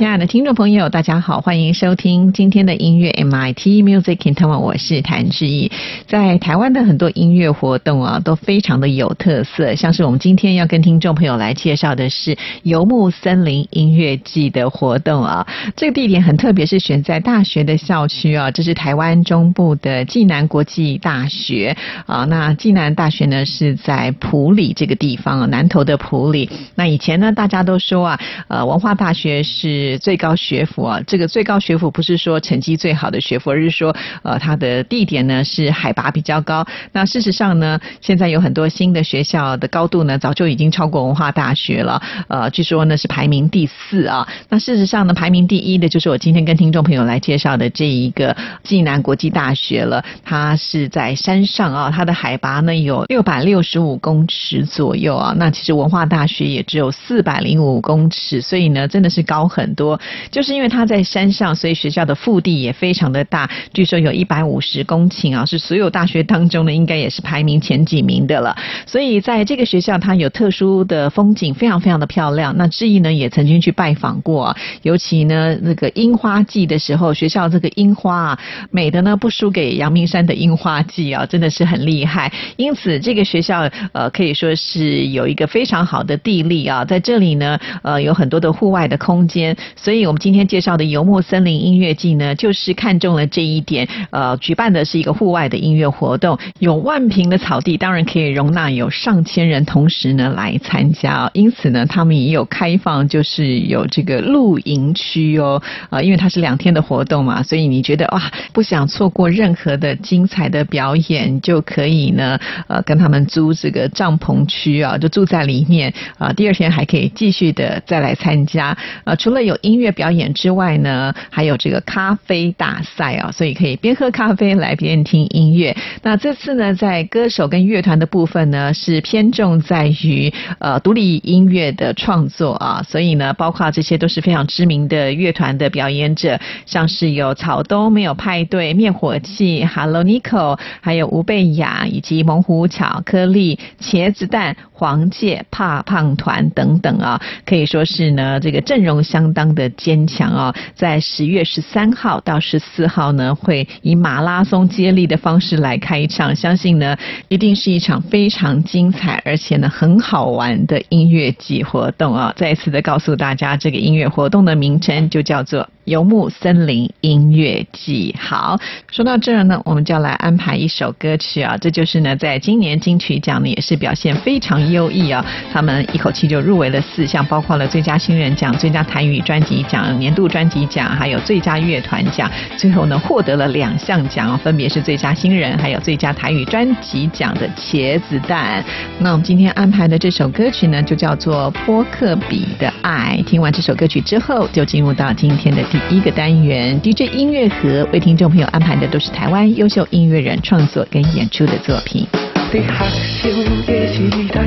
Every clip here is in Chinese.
亲爱的听众朋友，大家好，欢迎收听今天的音乐 MIT Music in Taiwan，我是谭志毅。在台湾的很多音乐活动啊，都非常的有特色，像是我们今天要跟听众朋友来介绍的是游牧森林音乐季的活动啊。这个地点很特别，是选在大学的校区啊，这是台湾中部的暨南国际大学啊。那暨南大学呢是在埔里这个地方啊，南投的埔里。那以前呢，大家都说啊，呃，文化大学是。最高学府啊，这个最高学府不是说成绩最好的学府，而是说呃它的地点呢是海拔比较高。那事实上呢，现在有很多新的学校的高度呢早就已经超过文化大学了。呃，据说呢是排名第四啊。那事实上呢，排名第一的就是我今天跟听众朋友来介绍的这一个暨南国际大学了。它是在山上啊，它的海拔呢有六百六十五公尺左右啊。那其实文化大学也只有四百零五公尺，所以呢真的是高很。多多就是因为它在山上，所以学校的腹地也非常的大，据说有一百五十公顷啊，是所有大学当中呢，应该也是排名前几名的了。所以在这个学校，它有特殊的风景，非常非常的漂亮。那志毅呢也曾经去拜访过，尤其呢那个樱花季的时候，学校这个樱花啊，美的呢不输给阳明山的樱花季啊，真的是很厉害。因此这个学校呃可以说是有一个非常好的地利啊，在这里呢呃有很多的户外的空间。所以，我们今天介绍的游牧森林音乐季呢，就是看中了这一点。呃，举办的是一个户外的音乐活动，有万平的草地，当然可以容纳有上千人同时呢来参加。因此呢，他们也有开放，就是有这个露营区哦。啊，因为它是两天的活动嘛，所以你觉得哇，不想错过任何的精彩的表演，就可以呢，呃，跟他们租这个帐篷区啊，就住在里面啊。第二天还可以继续的再来参加。啊，除了有有音乐表演之外呢，还有这个咖啡大赛啊，所以可以边喝咖啡来边听音乐。那这次呢，在歌手跟乐团的部分呢，是偏重在于呃独立音乐的创作啊，所以呢，包括这些都是非常知名的乐团的表演者，像是有草东没有派对、灭火器、Hello Nico，还有吴贝雅以及猛虎巧克力、茄子蛋、黄界、怕胖团等等啊，可以说是呢这个阵容相当。的坚强啊，在十月十三号到十四号呢，会以马拉松接力的方式来开场，相信呢，一定是一场非常精彩而且呢很好玩的音乐季活动啊！再次的告诉大家，这个音乐活动的名称就叫做。游牧森林音乐季，好，说到这儿呢，我们就要来安排一首歌曲啊，这就是呢，在今年金曲奖呢也是表现非常优异啊，他们一口气就入围了四项，包括了最佳新人奖、最佳台语专辑奖、年度专辑奖，还有最佳乐团奖，最后呢获得了两项奖，分别是最佳新人还有最佳台语专辑奖的茄子蛋。那我们今天安排的这首歌曲呢，就叫做《波克比的爱》。听完这首歌曲之后，就进入到今天的。第一个单元 DJ 音乐盒为听众朋友安排的都是台湾优秀音乐人创作跟演出的作品。在学生的时代，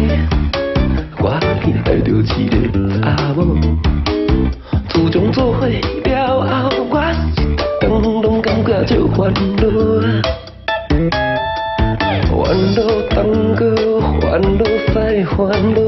我见到着一个阿某，自从做伙了后，我当拢感觉就烦恼，烦恼东哥，烦恼西，烦恼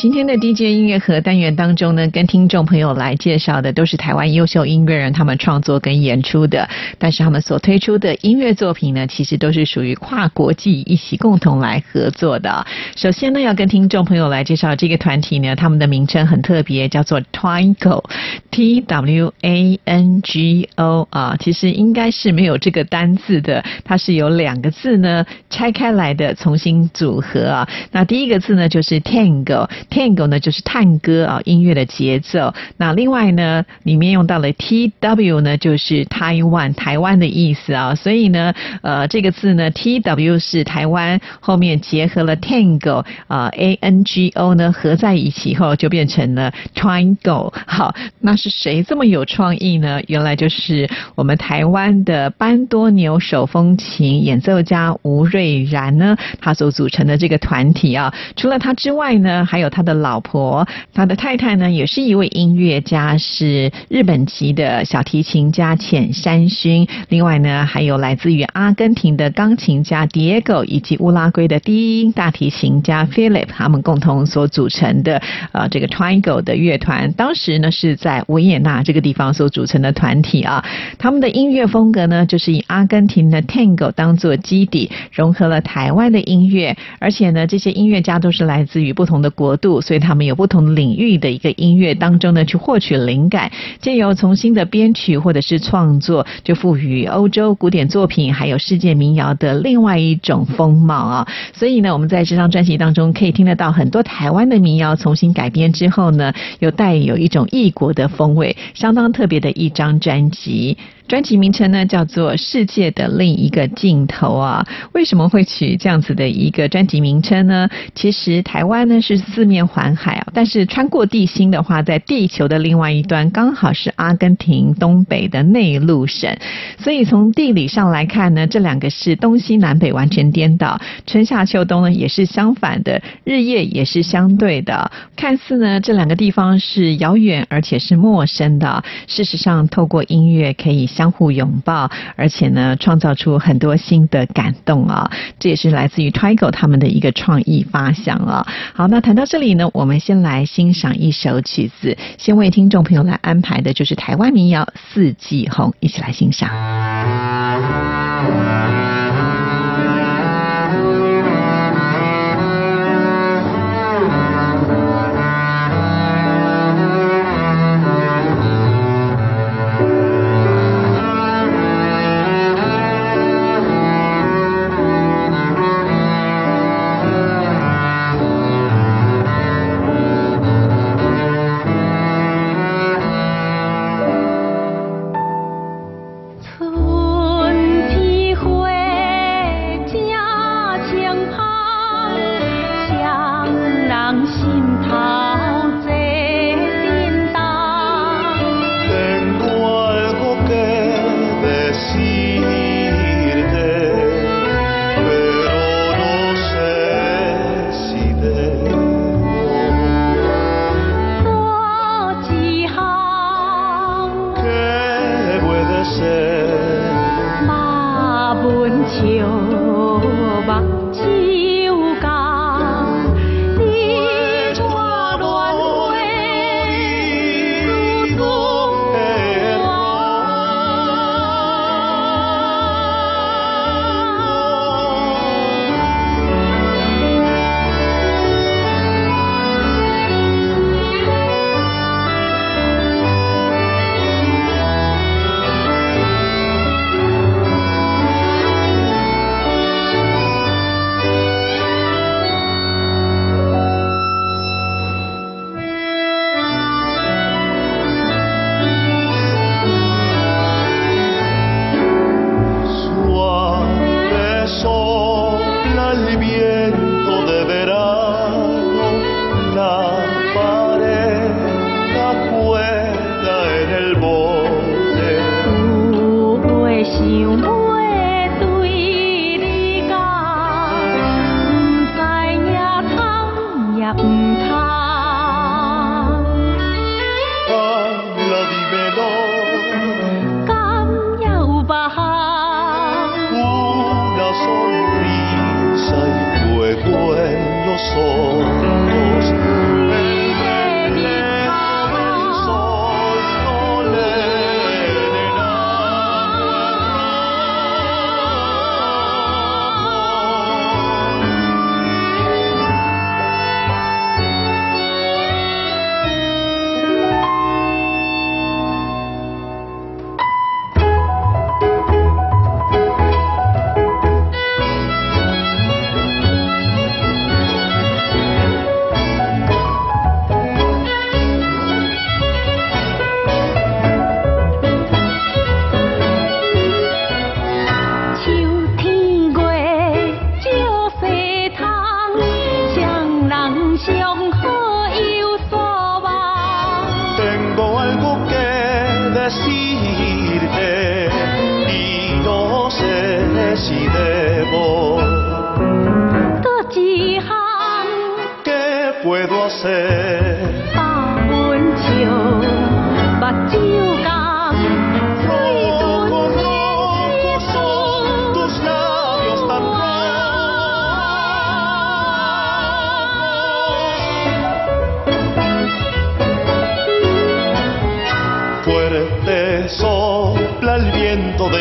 今天的 DJ 音乐盒单元当中呢，跟听众朋友来介绍的都是台湾优秀音乐人他们创作跟演出的，但是他们所推出的音乐作品呢，其实都是属于跨国际一起共同来合作的。首先呢，要跟听众朋友来介绍这个团体呢，他们的名称很特别，叫做 Twango，T W A N G O 啊，其实应该是没有这个单字的，它是有两个字呢拆开来的，重新组合啊。那第一个字呢就是 Tango Tango 呢就是探戈啊，音乐的节奏。那另外呢，里面用到了 T W 呢，就是台湾台湾的意思啊。所以呢，呃，这个字呢 T W 是台湾，后面结合了 Tango 啊 A N G O 呢合在一起后就变成了 Triangle。好，那是谁这么有创意呢？原来就是我们台湾的班多牛手风琴演奏家吴瑞然呢，他所组成的这个团体啊。除了他之外呢，还有他他的老婆，他的太太呢，也是一位音乐家，是日本籍的小提琴家浅山勋。另外呢，还有来自于阿根廷的钢琴家 Diego 以及乌拉圭的低音大提琴家 Philip，他们共同所组成的呃这个 Triangle 的乐团。当时呢是在维也纳这个地方所组成的团体啊。他们的音乐风格呢，就是以阿根廷的 Tango 当做基底，融合了台湾的音乐，而且呢，这些音乐家都是来自于不同的国度，所以他们有不同领域的一个音乐当中呢，去获取灵感，借由重新的编曲或者是创作，就赋予欧洲古典作品还有世界民谣的另外一种风貌啊。所以呢，我们在这张专辑当中可以听得到很多台湾的民谣重新改编之后呢，又带有一种异国的风味，相当特别的一张专辑。专辑名称呢叫做《世界的另一个尽头》啊，为什么会取这样子的一个专辑名称呢？其实台湾呢是四面环海啊，但是穿过地心的话，在地球的另外一端刚好是阿根廷东北的内陆省，所以从地理上来看呢，这两个是东西南北完全颠倒，春夏秋冬呢也是相反的，日夜也是相对的。看似呢这两个地方是遥远而且是陌生的，事实上透过音乐可以。相互拥抱，而且呢，创造出很多新的感动啊！这也是来自于 Trigo 他们的一个创意发想啊。好，那谈到这里呢，我们先来来欣赏一首曲子，先为听众朋友来安排的就是台湾民谣《四季红》，一起来欣赏。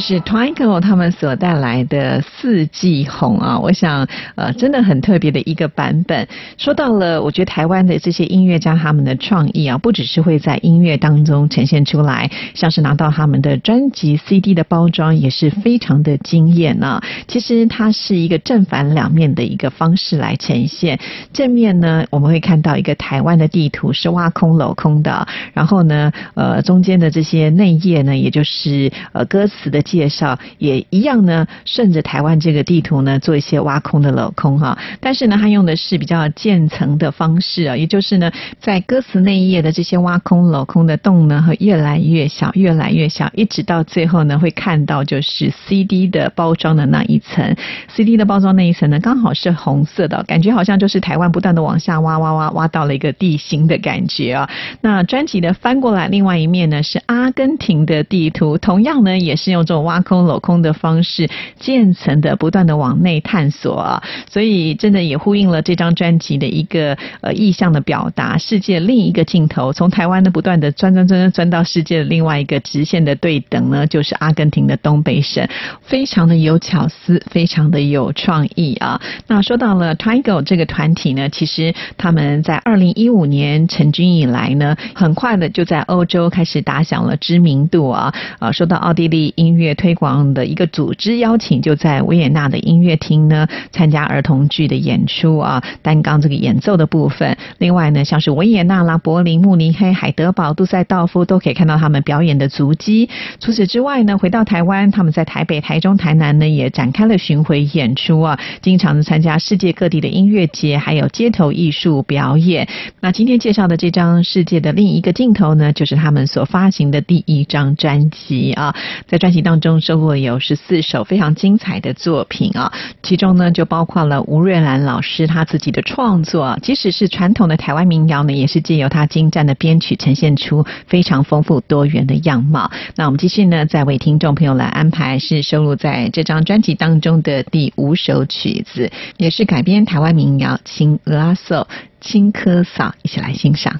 是 Twinkle 他们所带来的《四季红》啊，我想呃真的很特别的一个版本。说到了，我觉得台湾的这些音乐家他们的创意啊，不只是会在音乐当中呈现出来，像是拿到他们的专辑 CD 的包装也是非常的惊艳啊。其实它是一个正反两面的一个方式来呈现。正面呢，我们会看到一个台湾的地图是挖空镂空的，然后呢，呃，中间的这些内页呢，也就是呃歌词的介绍，也一样呢，顺着台湾这个地图呢做一些挖空的镂空哈。但是呢，它用的是比较渐层的方式啊，也就是呢，在歌词那一页的这些挖空镂空的洞呢，会越来越小，越来越小，一直到最后呢，会看到就是 CD 的包装的那一层，CD 的包装那一层呢，刚好是红色的，感觉好像就是台湾不断的往下挖挖挖挖到了一个地形的感觉啊。那专辑的翻过来，另外一面呢是阿根廷的地图，同样呢也是用这种挖空镂空的方式，渐层的不断的往内探索啊，所以真的也呼应了这张专辑的一个呃意向的表达，世界另一个尽头，从台湾的不断的钻钻钻钻钻到世界的另外一个直线的对等呢，就是阿根廷的东北省，非常的有巧思，非常的有创意啊。那说到了 Tiger 这个团体呢，其实他们在二零一五年成军以来呢，很快的就在欧洲开始打响了知名度啊。啊，受到奥地利音乐推广的一个组织邀请，就在维也纳的音乐厅呢参加儿童剧的演出啊，单刚这个演奏的部分。另外呢，像是维也纳啦、柏林、慕尼黑、海德堡、杜塞道夫都可以看到他们表演的足迹。除此之外呢，回到台湾，他们在台北、台中、台南呢也展开了巡回演出啊，经常参加世界各地的音乐节，还有街头艺术表演。那今天介绍的这张《世界的另一个镜头》呢，就是他们所发行的第一张专辑啊，在专辑当中收录有十四首非常精彩的作品啊，其中呢就包括了吴瑞兰老师他自己的创作，即使是传统的台湾民谣呢，也是借由他精湛的编曲呈现出非常丰富多元的样貌。那我们继续呢，再为听众朋友来安排是收录在这张专辑当中的第五首曲子，也是改编台湾民谣《青鹅阿寿》《青稞嫂》，一起来欣赏。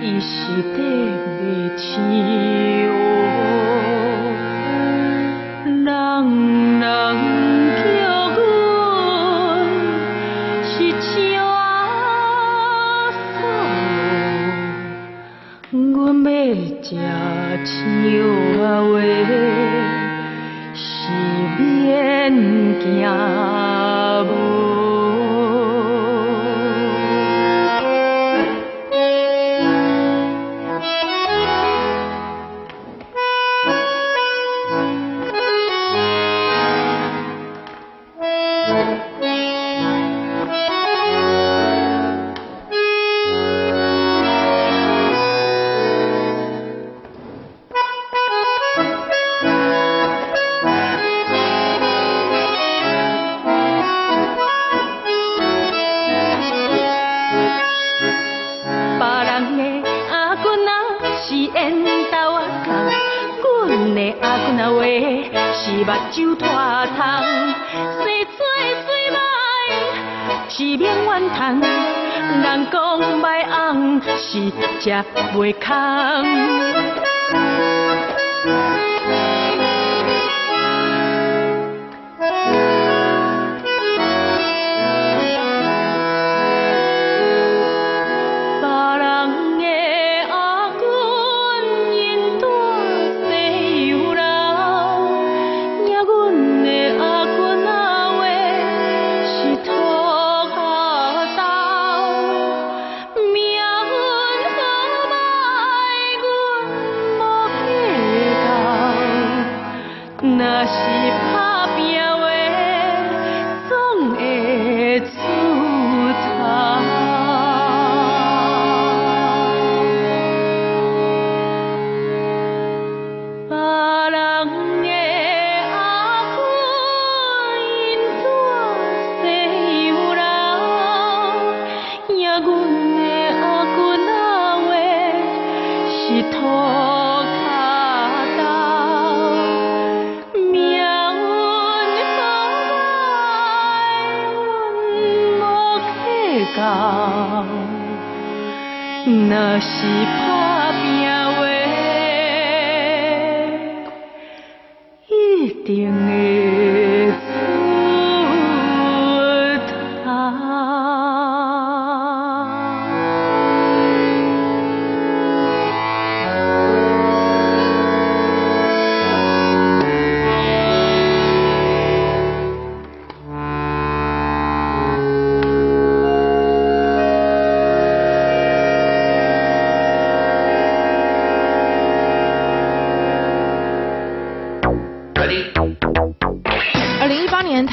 伊是得袂天哦，人人叫阮是唱阿嫂，阮要食唱啊话，是免惊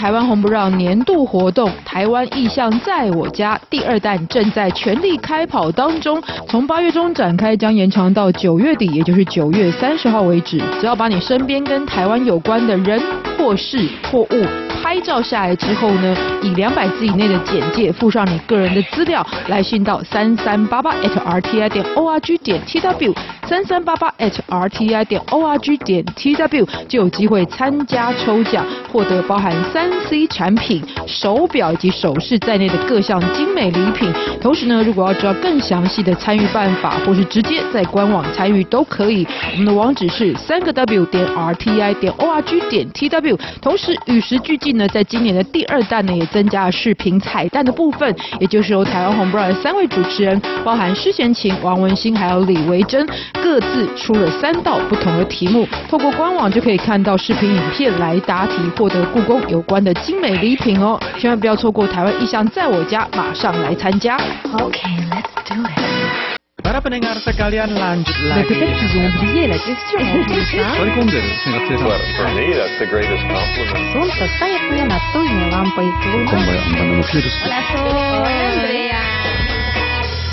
台湾红不让年度活动“台湾意向在我家”第二弹正在全力开跑当中，从八月中展开，将延长到九月底，也就是九月三十号为止。只要把你身边跟台湾有关的人或事或物拍照下来之后呢，以两百字以内的简介附上你个人的资料，来信到三三八八 at rti 点 org 点 tw 三三八八 at rti 点 org 点 tw 就有机会参加抽奖，获得包含三 C 产品、手表以及首饰在内的各项精美礼品。同时呢，如果要知道更详细的参与办法，或是直接在官网参与都可以。我们的网址是三个 w 点 rti 点 org 点 tw。同时与时俱进呢，在今年的第二弹呢，也增加了视频彩蛋的部分，也就是由台湾红不让的三位主持人，包含施贤琴、王文兴还有李维珍，各自出了三道不同的题目，透过官网就可以看到视频影片来答题，获得故宫有关的精美礼品哦！千万不要错过台湾意象在我家，马上来参加。Okay, let's do it. Para pendengar sekalian lanjut lagi. oublié la question en plus, hein Sorry kunder, singkat cerita. Well, for me, that's the greatest compliment. 本当最悪なトイレワンポイント。 Kombaja ambana mukirus.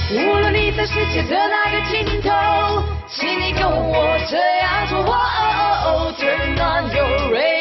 无论你在世界的哪个尽头，请你跟我这样做。哦哦哦，Turn on your radio，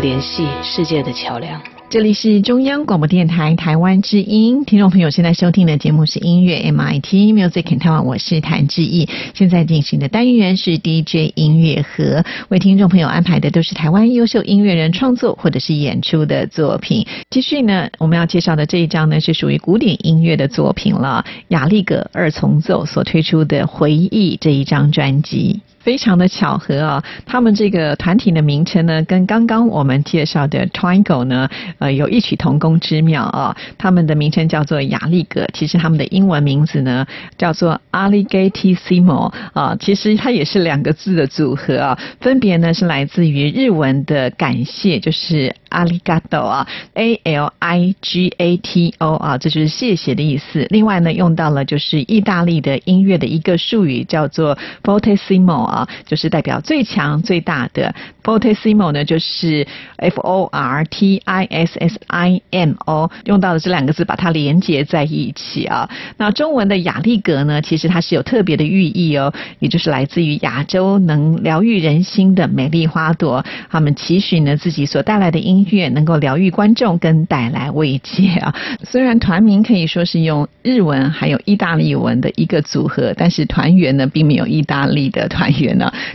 联系世界的桥梁。这里是中央广播电台台湾之音，听众朋友现在收听的节目是音乐 MIT Music in Taiwan，我是谭志毅。现在进行的单元是 DJ 音乐盒，为听众朋友安排的都是台湾优秀音乐人创作或者是演出的作品。继续呢，我们要介绍的这一张呢是属于古典音乐的作品了，雅利格二重奏所推出的《回忆》这一张专辑。非常的巧合啊，他们这个团体的名称呢，跟刚刚我们介绍的 Twinkle 呢，呃，有异曲同工之妙啊。他们的名称叫做雅利格，其实他们的英文名字呢叫做 Alligatissimo 啊，其实它也是两个字的组合啊，分别呢是来自于日文的感谢，就是 Aligato 啊，A L I G A T O 啊，这就是谢谢的意思。另外呢，用到了就是意大利的音乐的一个术语，叫做 fortissimo 啊，就是代表最强最大的。fortissimo 呢，就是 F O R T I S S I M O，用到的这两个字把它连接在一起啊。那中文的雅丽格呢，其实它是有特别的寓意哦，也就是来自于亚洲能疗愈人心的美丽花朵。他们期许呢自己所带来的音乐能够疗愈观众跟带来慰藉啊。虽然团名可以说是用日文还有意大利文的一个组合，但是团员呢并没有意大利的团员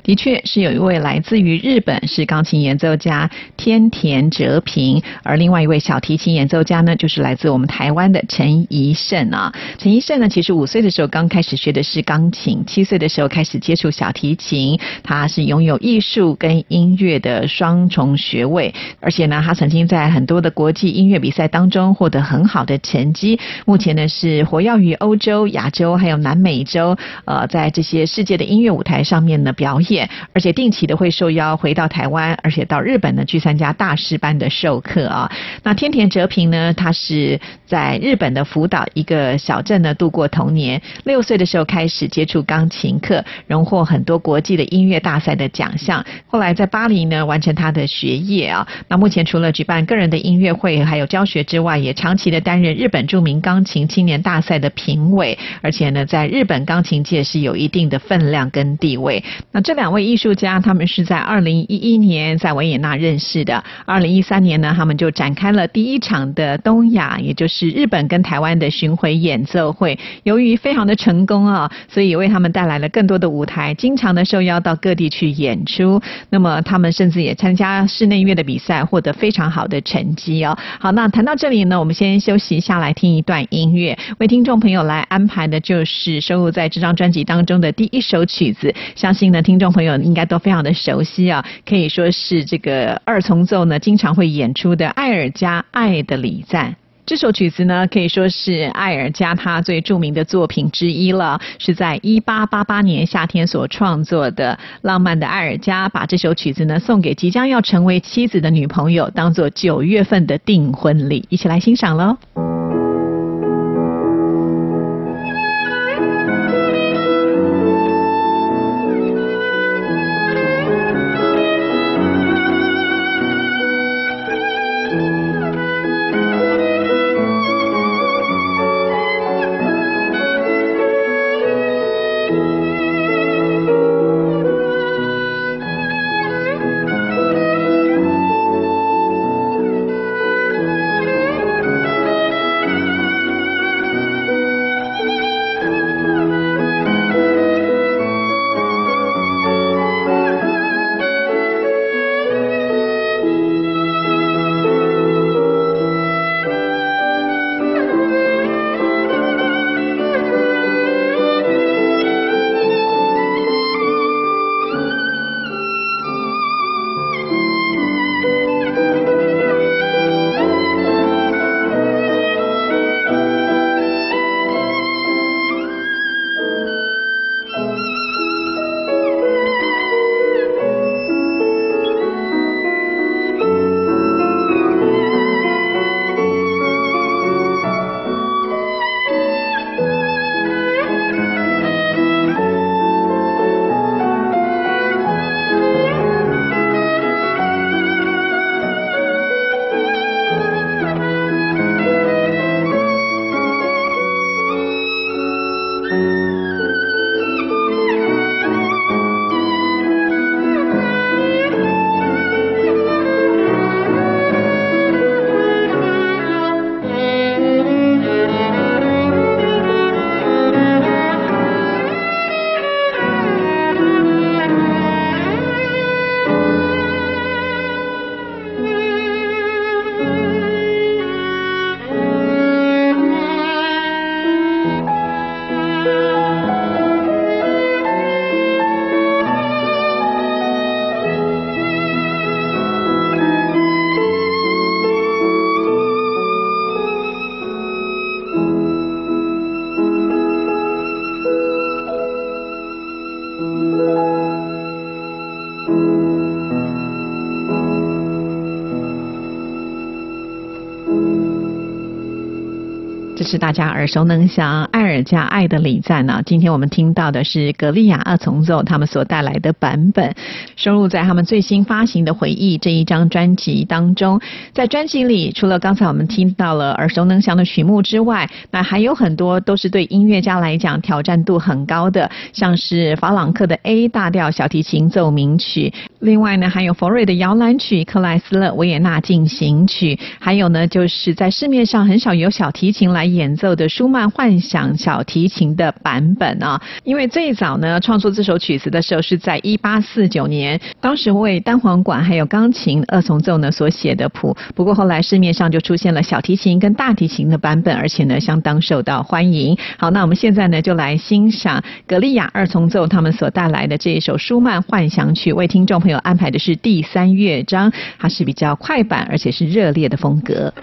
的确是有一位来自于日本是钢琴演奏家天田哲平，而另外一位小提琴演奏家呢就是来自我们台湾的陈怡胜啊。陈怡胜呢其实五岁的时候刚开始学的是钢琴，七岁的时候开始接触小提琴，他是拥有艺术跟音乐的双重学位，而且呢他曾经在很多的国际音乐比赛当中获得很好的成绩。目前呢是活跃于欧洲、亚洲还有南美洲，呃，在这些世界的音乐舞台上面呢表演，而且定期的会受邀回到台湾，而且到日本呢去参加大师班的授课啊。那天田哲平呢，他是在日本的福岛一个小镇呢度过童年，六岁的时候开始接触钢琴课，荣获很多国际的音乐大赛的奖项。后来在巴黎呢完成他的学业啊。那目前除了举办个人的音乐会还有教学之外，也长期的担任日本著名钢琴青年大赛的评委，而且呢在日本钢琴界是有一定的分量跟地位。那这两位艺术家，他们是在二零一一年在维也纳认识的，二零一三年呢，他们就展开了第一场的东亚，也就是日本跟台湾的巡回演奏会。由于非常的成功啊，所以为他们带来了更多的舞台，经常的受邀到各地去演出。那么他们甚至也参加室内乐的比赛，获得非常好的成绩哦。好，那谈到这里呢，我们先休息下，来听一段音乐，为听众朋友来安排的就是收录在这张专辑当中的第一首曲子。相信呢，听众朋友应该都非常的熟悉啊，可以说是这个二重奏呢经常会演出的艾尔加《爱的礼赞》。这首曲子呢，可以说是艾尔加他最著名的作品之一了，是在一八八八年夏天所创作的。浪漫的艾尔加把这首曲子呢送给即将要成为妻子的女朋友，当做九月份的订婚礼，一起来欣赏喽。是大家耳熟能详艾尔加爱的礼赞呢、今天我们听到的是格利亚二重奏他们所带来的版本，收录在他们最新发行的《回忆》这一张专辑当中。在专辑里，除了刚才我们听到了耳熟能详的曲目之外，那还有很多都是对音乐家来讲挑战度很高的，像是法朗克的 A 大调小提琴奏鸣曲，另外呢还有佛瑞的摇篮曲、克莱斯勒维也纳进行曲，还有呢就是在市面上很少有小提琴来演奏的舒曼幻想小提琴的版本啊。因为最早呢创作这首曲子的时候是在一八四九年，当时为单簧管还有钢琴二重奏呢所写的谱，不过后来市面上就出现了小提琴跟大提琴的版本，而且呢相当受到欢迎。好，那我们现在呢就来欣赏格利亚二重奏他们所带来的这一首舒曼幻想曲，为听众朋有安排的是第三乐章，它是比较快板，而且是热烈的风格。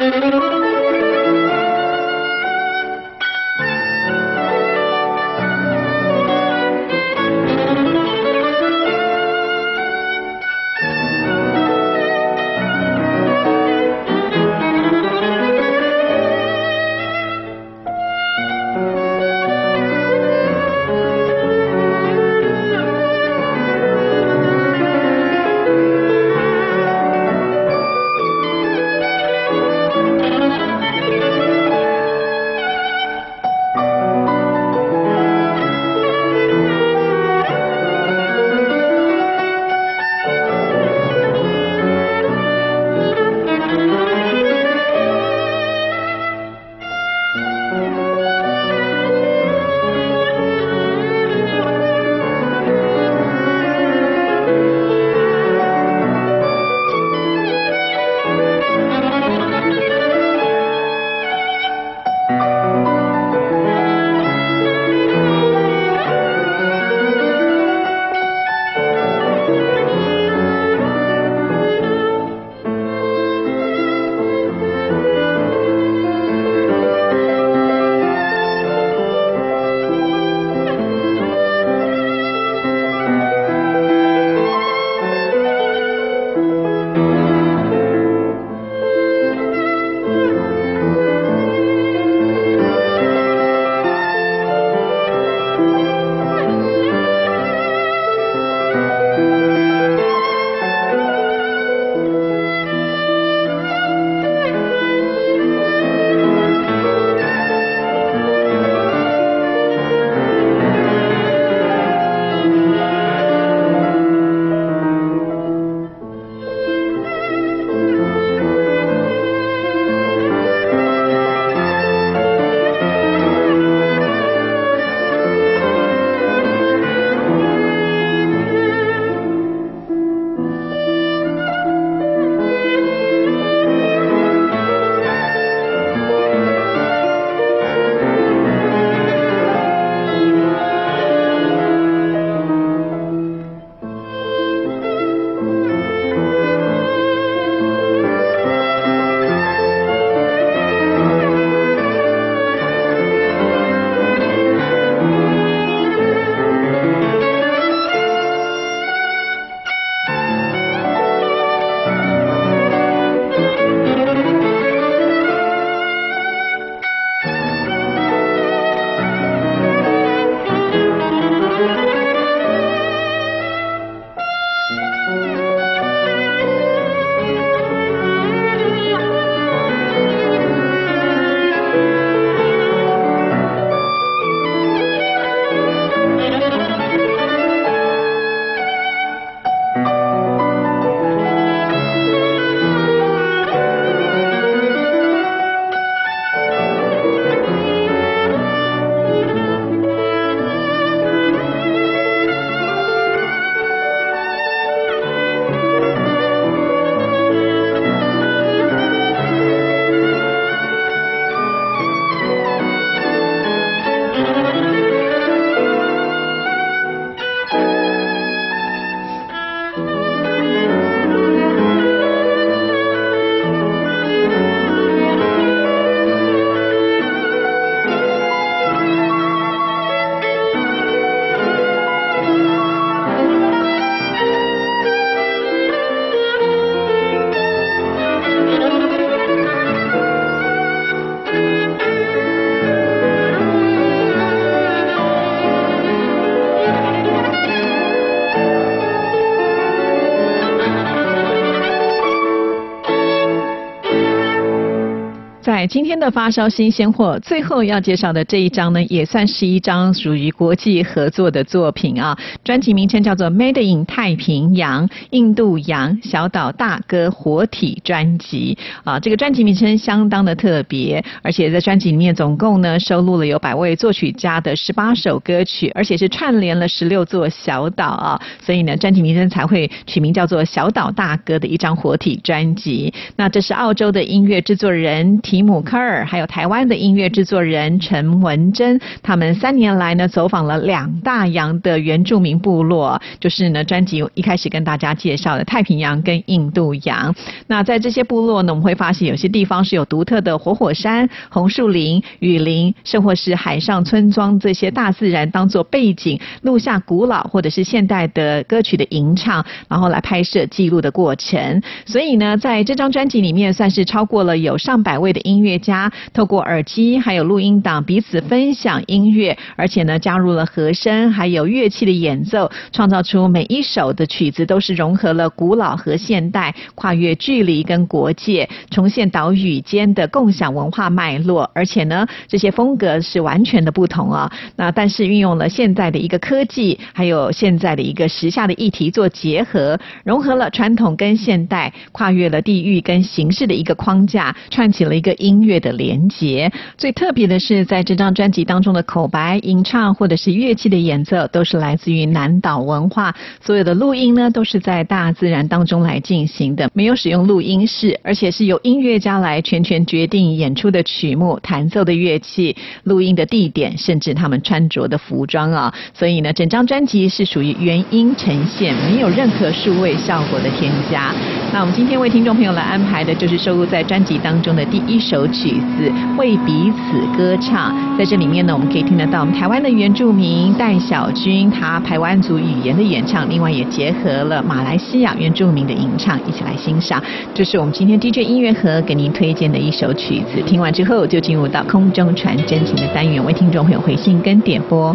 今天的发烧新鲜货，最后要介绍的这一张呢，也算是一张属于国际合作的作品啊。专辑名称叫做《Made in 太平洋印度洋小岛大哥活体专辑》啊。这个专辑名称相当的特别，而且在专辑里面总共呢收录了有百位作曲家的十八首歌曲，而且是串联了十六座小岛啊。所以呢，专辑名称才会取名叫做《小岛大哥》的一张活体专辑。那这是澳洲的音乐制作人提姆科尔，还有台湾的音乐制作人陈文珍，他们三年来呢走访了两大洋的原住民部落，就是呢专辑一开始跟大家介绍的太平洋跟印度洋。那在这些部落呢，我们会发现有些地方是有独特的活火山、红树林、雨林，甚或是海上村庄这些大自然当做背景，录下古老或者是现代的歌曲的吟唱，然后来拍摄记录的过程。所以呢，在这张专辑里面，算是超过了有上百位的音乐乐家，透过耳机还有录音档彼此分享音乐，而且呢，加入了和声还有乐器的演奏，创造出每一首的曲子都是融合了古老和现代，跨越距离跟国界，重现岛屿间的共享文化脉络。而且呢，这些风格是完全的不同啊。那但是运用了现在的一个科技，还有现在的一个时下的议题做结合，融合了传统跟现代，跨越了地域跟形式的一个框架，串起了一个音乐的连结。最特别的是，在这张专辑当中的口白、吟唱或者是乐器的演奏，都是来自于南岛文化。所有的录音呢，都是在大自然当中来进行的，没有使用录音室，而且是由音乐家来全权决定演出的曲目、弹奏的乐器、录音的地点，甚至他们穿着的服装啊。所以呢，整张专辑是属于原音呈现，没有任何数位效果的添加。那我们今天为听众朋友来安排的就是收录在专辑当中的第一首首曲子《为彼此歌唱》。在这里面呢，我们可以听得到我们台湾的原住民戴小军他排湾族语言的演唱，另外也结合了马来西亚原住民的吟唱，一起来欣赏。这是我们今天 DJ 音乐盒给您推荐的一首曲子。听完之后，就进入到空中传真情的单元，为听众朋友回信跟点播。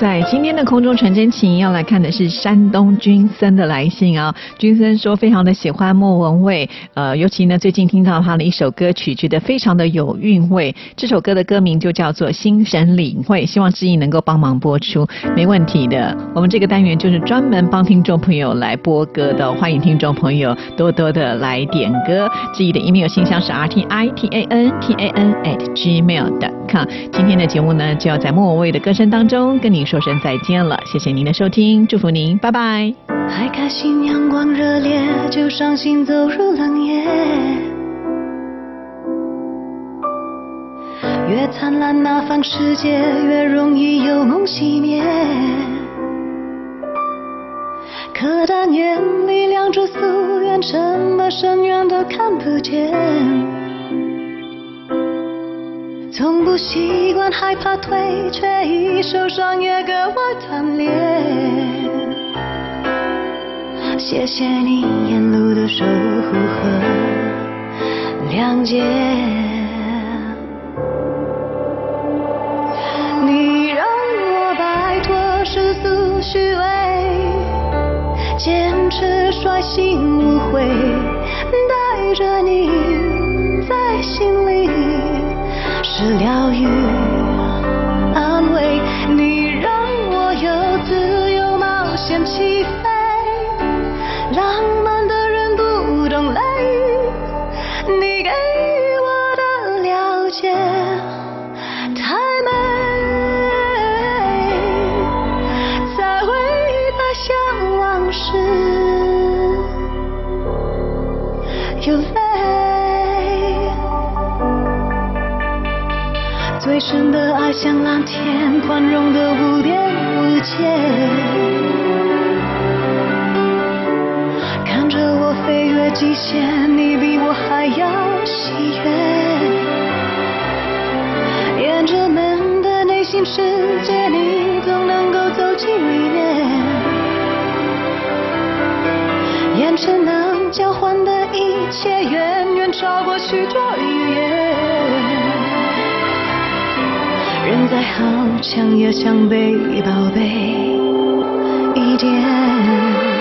在今天的空中传真情，要来看的是山东君森的来信啊。君森说非常的喜欢莫文蔚，呃，尤其呢最近听到他的一首歌曲，觉得非常的有韵味。这首歌的歌名就叫做《心神领会》，希望志毅能够帮忙播出，没问题的。我们这个单元就是专门帮听众朋友来播歌的，欢迎听众朋友多多的来点歌。志毅的 email 信箱是 r t i t a n t a n at gmail dot com。今天的节目呢，就要在莫文蔚的歌声当中跟你说声再见了，谢谢您的收听，祝福您，拜拜。还开心，阳光热烈，就伤心走入冷夜。越灿烂那方世界，越容易有梦熄灭。可但眼里亮着夙愿，什么深渊都看不见。从不习惯害怕退，却一受伤也格外贪恋。谢谢你沿路的守护和谅解。你让我摆脱世俗虚伪，坚持率性无悔，治疗像蓝天，宽容的无边无界。看着我飞越极限，你比我还要喜悦。沿着门的内心世界，你总能够走进里面。眼神能交换的一切，远远超过许多现在好，像也想被宝贝一点。